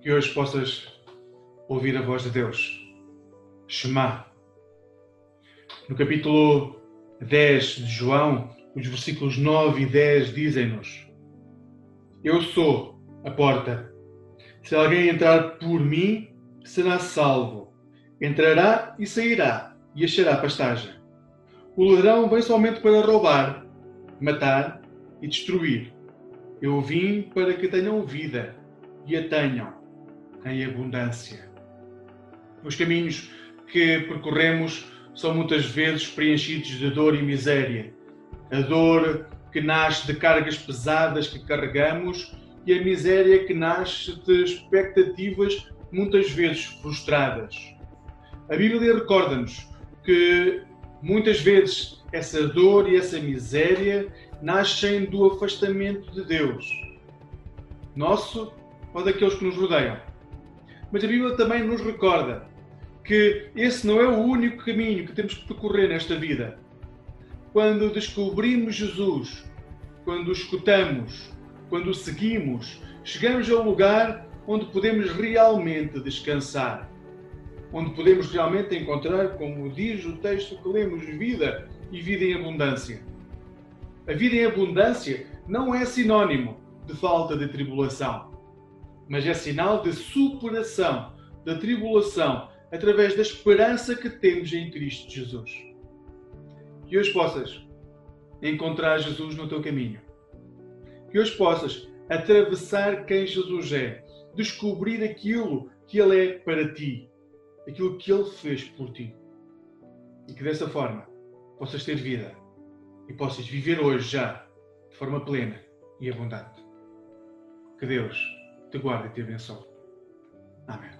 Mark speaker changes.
Speaker 1: que hoje possas ouvir a voz de Deus. Shema. No capítulo 10 de João, os versículos 9 e 10 dizem-nos: Eu sou a porta. Se alguém entrar por mim, será salvo. Entrará e sairá e achará pastagem. O ladrão vem somente para roubar, matar e destruir. Eu vim para que tenham vida e a tenham em abundância. Os caminhos que percorremos são muitas vezes preenchidos de dor e miséria. A dor que nasce de cargas pesadas que carregamos e a miséria que nasce de expectativas muitas vezes frustradas. A Bíblia recorda-nos que muitas vezes essa dor e essa miséria nascem do afastamento de Deus, nosso ou daqueles que nos rodeiam. Mas a Bíblia também nos recorda que esse não é o único caminho que temos que percorrer nesta vida. Quando descobrimos Jesus, quando o escutamos, quando o seguimos, chegamos ao lugar onde podemos realmente descansar, onde podemos realmente encontrar, como diz o texto que lemos, vida e vida em abundância. A vida em abundância não é sinônimo de falta de tribulação mas é sinal de superação da tribulação através da esperança que temos em Cristo Jesus. Que hoje possas encontrar Jesus no teu caminho. Que hoje possas atravessar quem Jesus é, descobrir aquilo que Ele é para ti, aquilo que Ele fez por ti. E que dessa forma possas ter vida e possas viver hoje já de forma plena e abundante. Que Deus te guarde e te abençoe. Amém.